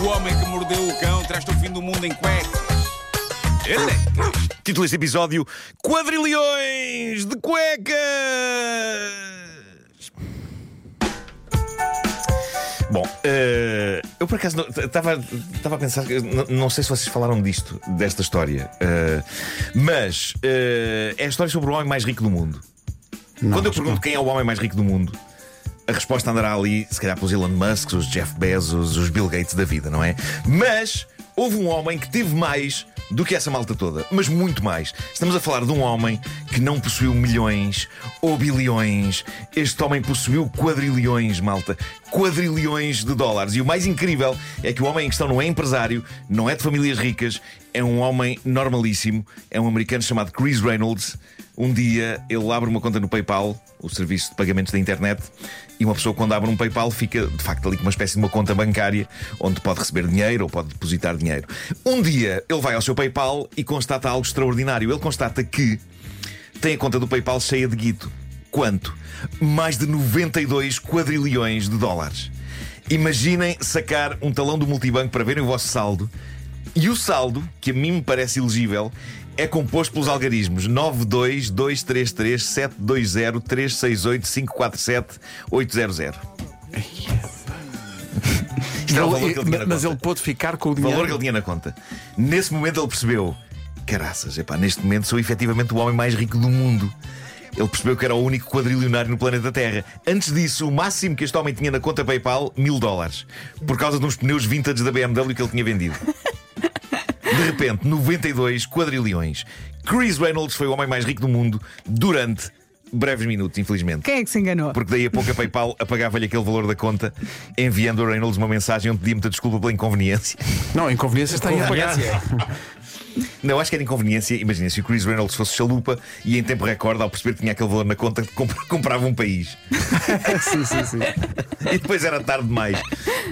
O homem que mordeu o cão traz-te o fim do mundo em cuecas. Elecas. Título deste episódio: Quadrilhões de cuecas! Bom, eh, eu por acaso estava a pensar, que- não, não sei se vocês falaram disto, desta história, eh, mas eh, é a história sobre o homem mais rico do mundo. Quando eu pergunto quem é o homem mais rico do mundo, a resposta andará ali, se calhar pelos Elon Musk, os Jeff Bezos, os Bill Gates da vida, não é? Mas houve um homem que teve mais do que essa malta toda, mas muito mais. Estamos a falar de um homem que não possuiu milhões ou bilhões. Este homem possuiu quadrilhões, malta. Quadrilhões de dólares. E o mais incrível é que o homem em questão não é empresário, não é de famílias ricas, é um homem normalíssimo, é um americano chamado Chris Reynolds. Um dia ele abre uma conta no PayPal, o serviço de pagamentos da internet, e uma pessoa, quando abre um PayPal, fica de facto ali com uma espécie de uma conta bancária onde pode receber dinheiro ou pode depositar dinheiro. Um dia ele vai ao seu PayPal e constata algo extraordinário. Ele constata que tem a conta do PayPal cheia de guito. Quanto? Mais de 92 quadrilhões de dólares. Imaginem sacar um talão do multibanco para verem o vosso saldo. E o saldo, que a mim me parece elegível, é composto pelos algarismos 922337720368547 Isto era o valor que ele tinha na mas conta. ele pôde ficar com o O dinheiro. valor que ele tinha na conta. Nesse momento ele percebeu: caraças, epá, neste momento sou efetivamente o homem mais rico do mundo. Ele percebeu que era o único quadrilionário no planeta Terra. Antes disso, o máximo que este homem tinha na conta PayPal, mil dólares. Por causa de uns pneus vintage da BMW que ele tinha vendido. De repente, 92 quadrilhões. Chris Reynolds foi o homem mais rico do mundo durante breves minutos, infelizmente. Quem é que se enganou? Porque daí a pouco a PayPal apagava-lhe aquele valor da conta, enviando a Reynolds uma mensagem onde pedia muita desculpa pela inconveniência. Não, a inconveniência está em apagar. Não, acho que era inconveniência. Imagina se o Chris Reynolds fosse chalupa e em tempo recorde, ao perceber que tinha aquele valor na conta, comp- comprava um país. sim, sim, sim. E depois era tarde demais.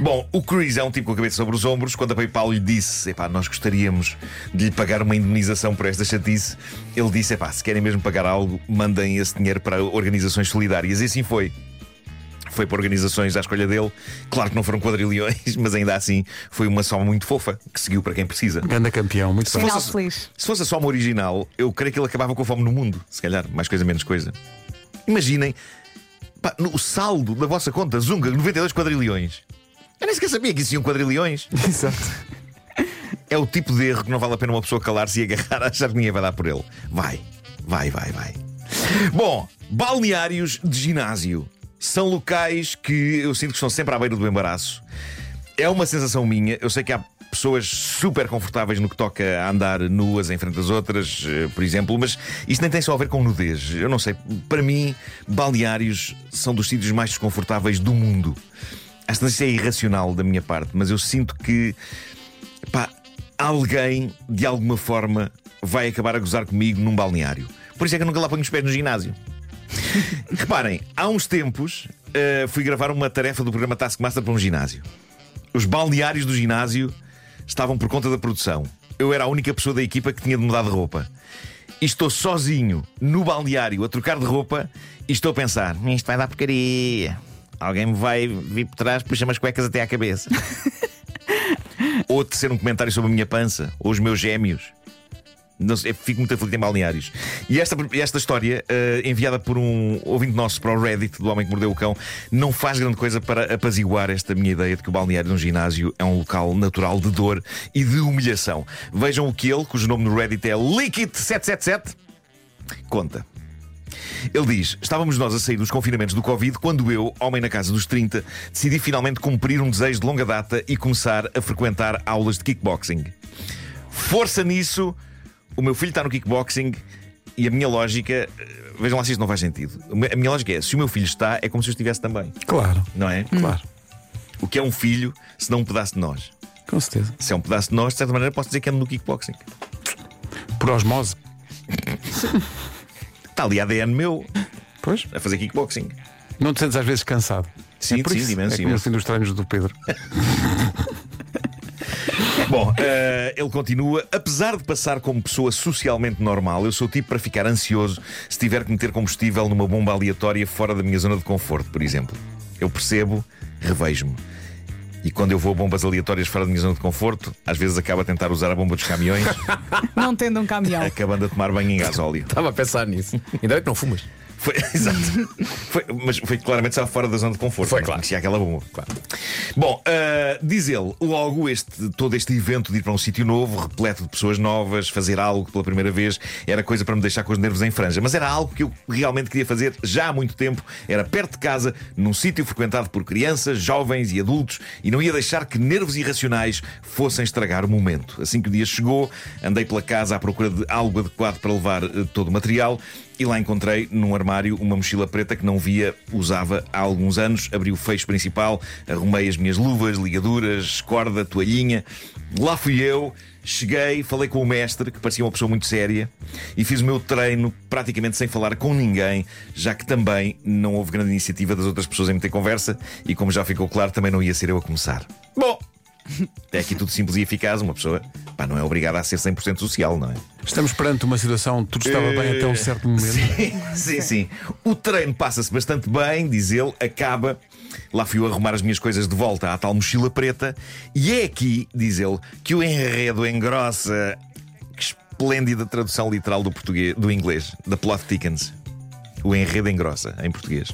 Bom, o Chris é um tipo com a cabeça sobre os ombros. Quando a PayPal lhe disse, epá, nós gostaríamos de lhe pagar uma indemnização por esta chatice, ele disse, epá, se querem mesmo pagar algo, mandem esse dinheiro para organizações solidárias. E assim foi. Foi para organizações à escolha dele. Claro que não foram quadrilhões, mas ainda assim foi uma soma muito fofa que seguiu para quem precisa. Ganda campeão, muito. Final fosse- feliz. Se fosse a soma original, eu creio que ele acabava com a fome no mundo. Se calhar, mais coisa, menos coisa. Imaginem pá, no- o saldo da vossa conta, Zunga, 92 quadrilhões. Eu nem sequer sabia que existiam quadrilhões. Exato. É o tipo de erro que não vale a pena uma pessoa calar-se e agarrar a achar que ninguém vai dar por ele. Vai, vai, vai, vai. Bom, balneários de ginásio são locais que eu sinto que estão sempre à beira do embaraço. É uma sensação minha. Eu sei que há pessoas super confortáveis no que toca a andar nuas em frente às outras, eh, por exemplo, mas isto nem tem só a ver com nudez. Eu não sei. Para mim, balneários são dos sítios mais desconfortáveis do mundo. Que isso é irracional da minha parte, mas eu sinto que pá, alguém de alguma forma vai acabar a gozar comigo num balneário. Por isso é que eu nunca lá ponho os pés no ginásio. Reparem, há uns tempos eh, fui gravar uma tarefa do programa Taskmaster para um ginásio. Os balneários do ginásio estavam por conta da produção. Eu era a única pessoa da equipa que tinha de mudar de roupa. E estou sozinho no balneário a trocar de roupa e estou a pensar: isto vai dar porcaria. Alguém me vai vir por trás, puxa umas cuecas até à cabeça. ou tecer um comentário sobre a minha pança, ou os meus gêmeos. Não sei, fico muito aflito em balneários. E esta, esta história, eh, enviada por um ouvinte nosso para o Reddit do Homem que Mordeu o Cão, não faz grande coisa para apaziguar esta minha ideia de que o balneário de um ginásio é um local natural de dor e de humilhação. Vejam o que ele, cujo nome no Reddit é Liquid777, conta. Ele diz: Estávamos nós a sair dos confinamentos do Covid quando eu, homem na casa dos 30, decidi finalmente cumprir um desejo de longa data e começar a frequentar aulas de kickboxing. Força nisso, o meu filho está no kickboxing e a minha lógica, eh, vejam lá se isto não faz sentido. A minha lógica é: se o meu filho está, é como se eu estivesse também, Claro, não é? claro. O que é um filho se não um pedaço de nós? Com certeza. Se é um pedaço de nós, de certa maneira, posso dizer que ando no kickboxing. Por osmose. Está ali ADN meu Pois. a fazer kickboxing. Não te sentes às vezes cansado. Sim, é por sim, isso. imenso, é como imenso. assim dos treinos do Pedro. Bom, eh, ele continua. Apesar de passar como pessoa socialmente normal, eu sou o tipo para ficar ansioso se tiver que meter combustível numa bomba aleatória fora da minha zona de conforto, por exemplo. Eu percebo, revejo-me. E quando eu vou a bombas aleatórias fora da minha zona de conforto, às vezes acabo a tentar usar a bomba dos caminhões, Não tendo um caminhão. acabando a tomar banho em gasóleo. Estava a pensar nisso. Ainda bem que não fumas. Foi, exato. Foi- mas foi claramente só fora da zona de conforto. Foi, Não claro. Conhecia aquela bomba. Claro. Bom, ah, diz ele, logo este, todo este evento de ir para um sítio novo, repleto de pessoas novas, fazer algo pela primeira vez, era coisa para me deixar com os nervos em franja. Mas era algo que eu realmente queria fazer já há muito tempo. Era perto de casa, num sítio frequentado por crianças, jovens e adultos, e não ia deixar que nervos irracionais fossem estragar o momento. Assim que o dia chegou, andei pela casa à procura de algo adequado para levar eh, todo o material. E lá encontrei num armário uma mochila preta que não via, usava há alguns anos. Abri o fecho principal, arrumei as minhas luvas, ligaduras, corda, toalhinha. Lá fui eu, cheguei, falei com o mestre, que parecia uma pessoa muito séria, e fiz o meu treino praticamente sem falar com ninguém, já que também não houve grande iniciativa das outras pessoas em meter conversa, e como já ficou claro, também não ia ser eu a começar. Bom, é aqui tudo simples e eficaz. Uma pessoa pá, não é obrigada a ser 100% social, não é? Estamos perante uma situação, tudo estava bem até um certo momento. Sim, sim, sim. O treino passa-se bastante bem, diz ele, acaba. Lá fui eu arrumar as minhas coisas de volta à tal mochila preta, e é aqui, diz ele, que o enredo engrossa. Que esplêndida tradução literal do, português, do inglês, da plot thickens. O enredo engrossa, em português.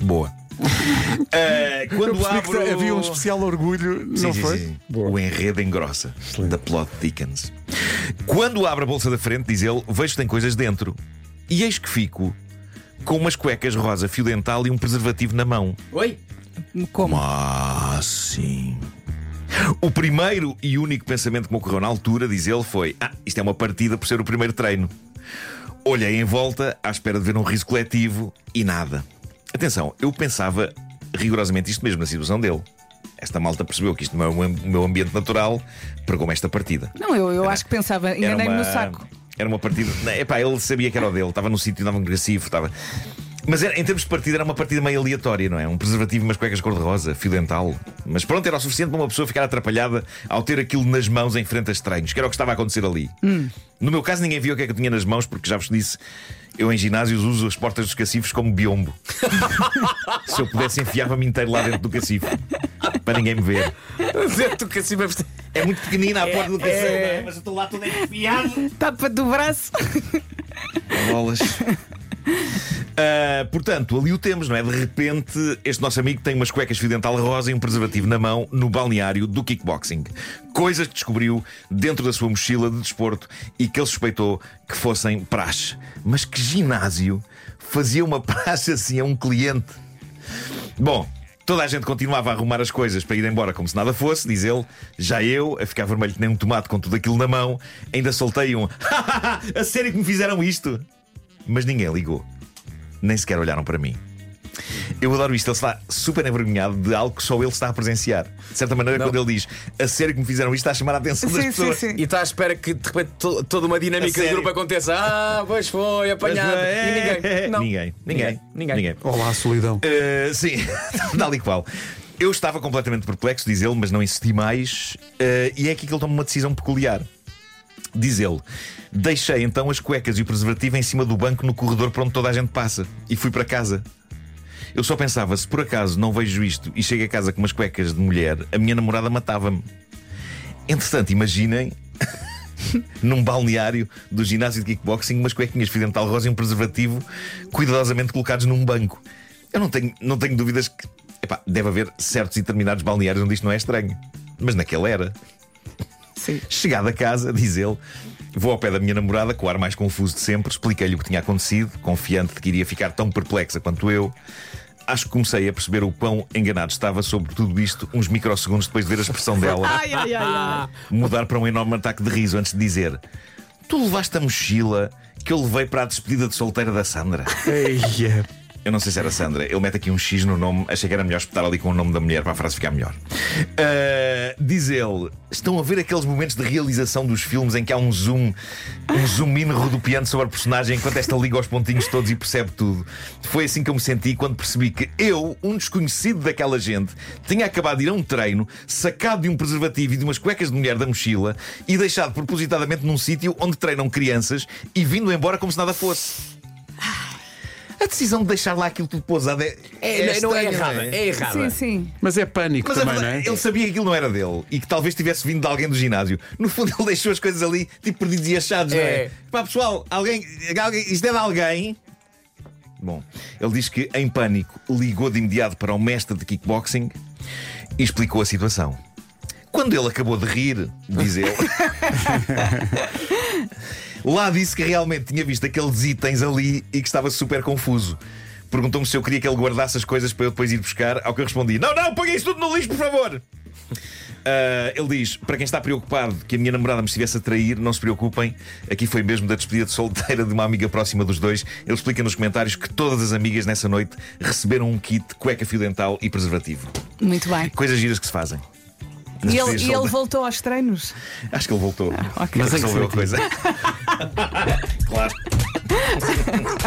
Boa. Eu quando abro... havia um especial orgulho, não Sim, sim, foi? sim. O enredo engrossa. Da plot thickens. Quando abre a bolsa da frente, diz ele, vejo que tem coisas dentro. E eis que fico com umas cuecas rosa fio dental e um preservativo na mão. Oi? Como? Ah, sim. O primeiro e único pensamento que me ocorreu na altura, diz ele, foi: Ah, isto é uma partida por ser o primeiro treino. Olhei em volta à espera de ver um riso coletivo e nada. Atenção, eu pensava rigorosamente isto mesmo na situação dele. Esta malta percebeu que isto não é o meu- ambiente natural, pregou-me esta partida. Não, eu, eu acho que pensava, Era enganei-me uma- no saco. Era uma partida. Não, Epá, ele sabia que era o dele, estava no sítio, estava agressivo, estava. Mas era- em termos de partida era uma partida meio aleatória, não é? Um preservativo umas cuecas cor-de-rosa, fio dental. Mas pronto, era o suficiente para uma pessoa ficar atrapalhada ao ter aquilo nas mãos em frente a estranhos, que era o que estava a acontecer ali. No meu caso, ninguém viu o que é que eu tinha nas mãos, porque já vos disse, eu em ginásios uso as portas dos cacifos como biombo. Se eu pudesse, enfiava-me inteiro lá dentro do cacifo, para ninguém me ver. Dentro assim vai É muito pequenina a porta do cacifo, não é? mas eu estou lá todo enfiado. Tapa do braço. Bolas. Ah, portanto, ali o temos, não é? De repente, este nosso amigo tem umas cuecas fio dental rosa e um preservativo na mão no balneário do kickboxing. Coisas que descobriu dentro da sua mochila de desporto e que ele suspeitou que fossem praxe. Mas que ginásio fazia uma praxe assim a um cliente? Bom. Toda a gente continuava a arrumar as coisas para ir embora como se nada fosse, diz ele. Já eu, a ficar vermelho que nem um tomate com tudo aquilo na mão, ainda soltei um a sério que me fizeram isto? Mas ninguém ligou. Nem sequer olharam para mim. Eu adoro isto, ele está super envergonhado de algo que só ele está a presenciar. De certa maneira, Não. quando ele diz a sério que me fizeram isto, está a chamar a atenção das Sim, sim, pessoas. sim. E está à espera que de repente to- toda uma dinâmica de grupo aconteça. Ah, pois foi, apanhado. É, E ninguém. Não. Ninguém, ninguém, Ninguém. ninguém. Olá, solidão. Uh, sim, tal e qual. Eu estava completamente perplexo, diz ele, mas não insisti mais. uh, e é aqui que ele toma uma decisão peculiar. Diz ele: Deixei então as cuecas e o preservativo em cima do banco no corredor por onde toda a gente passa e fui para casa. Eu só pensava: se por acaso não vejo isto e chego a casa com umas cuecas de mulher, a minha namorada matava-me. Entretanto, imaginem num balneário do ginásio de kickboxing, umas cuequinhas de dental rosa e um preservativo cuidadosamente colocados num banco. Eu não tenho, não tenho dúvidas que epá, deve haver certos e determinados balneários onde isto não é estranho. Mas naquele era. Sim. Chegado a casa, diz ele, vou ao pé da minha namorada, com o ar mais confuso de sempre, expliquei-lhe o que tinha acontecido, confiante de que iria ficar tão perplexa quanto eu. Acho que comecei a perceber o quão enganado estava sobre tudo isto uns microsegundos depois de ver a expressão dela Ai, ai, ai, ai. mudar para um enorme ataque de riso antes de dizer: Tu levaste a mochila que eu levei para a despedida de solteira da Sandra. Eia. Eu não sei se era Sandra. Ele mete aqui um X no nome. Achei que era melhor espetar ali com o nome da mulher para a frase ficar melhor. Ah, diz ele: Estão a ver aqueles momentos de realização dos filmes em que há um zoom, um zoom in rodopiante sobre a personagem enquanto esta liga aos pontinhos todos e percebe tudo. Foi assim que eu me senti quando percebi que eu, um desconhecido daquela gente, tinha acabado de ir a um treino, sacado de um preservativo e de umas cuecas de mulher da mochila e deixado propositadamente num sítio onde treinam crianças e vindo embora como se nada fosse. A decisão de deixar lá aquilo tudo pousado é. É, não é estranha, errada, não é errada. Sim, sim. Mas é pânico Mas também, não verdade- é? ele sabia que aquilo não era dele e que talvez tivesse vindo de alguém do ginásio. No fundo, ele deixou as coisas ali, tipo perdidos e achados, não é? É. Pá, pessoal, alguém, alguém, isto é de alguém. Bom, ele diz que, em pânico, ligou de imediato para o mestre de kickboxing e explicou a situação. Quando ele acabou de rir, diz ele, lá disse que realmente tinha visto aqueles itens ali e que estava super confuso. Perguntou-me se eu queria que ele guardasse as coisas para eu depois ir buscar, ao que eu respondi: Não, não, ponha isso tudo no lixo, por favor! Ah, ele diz: Para quem está preocupado que a minha namorada me estivesse a trair, não se preocupem. Aqui foi mesmo da despedida de solteira de uma amiga próxima dos dois. Ele explica nos comentários que todas as amigas nessa noite receberam um kit, cueca fio dental e preservativo. Muito bem. Coisas giras que se fazem. E ele, e ele voltou aos treinos. Acho que ele voltou. ok. Mas Mas que resolveu a coisa. claro.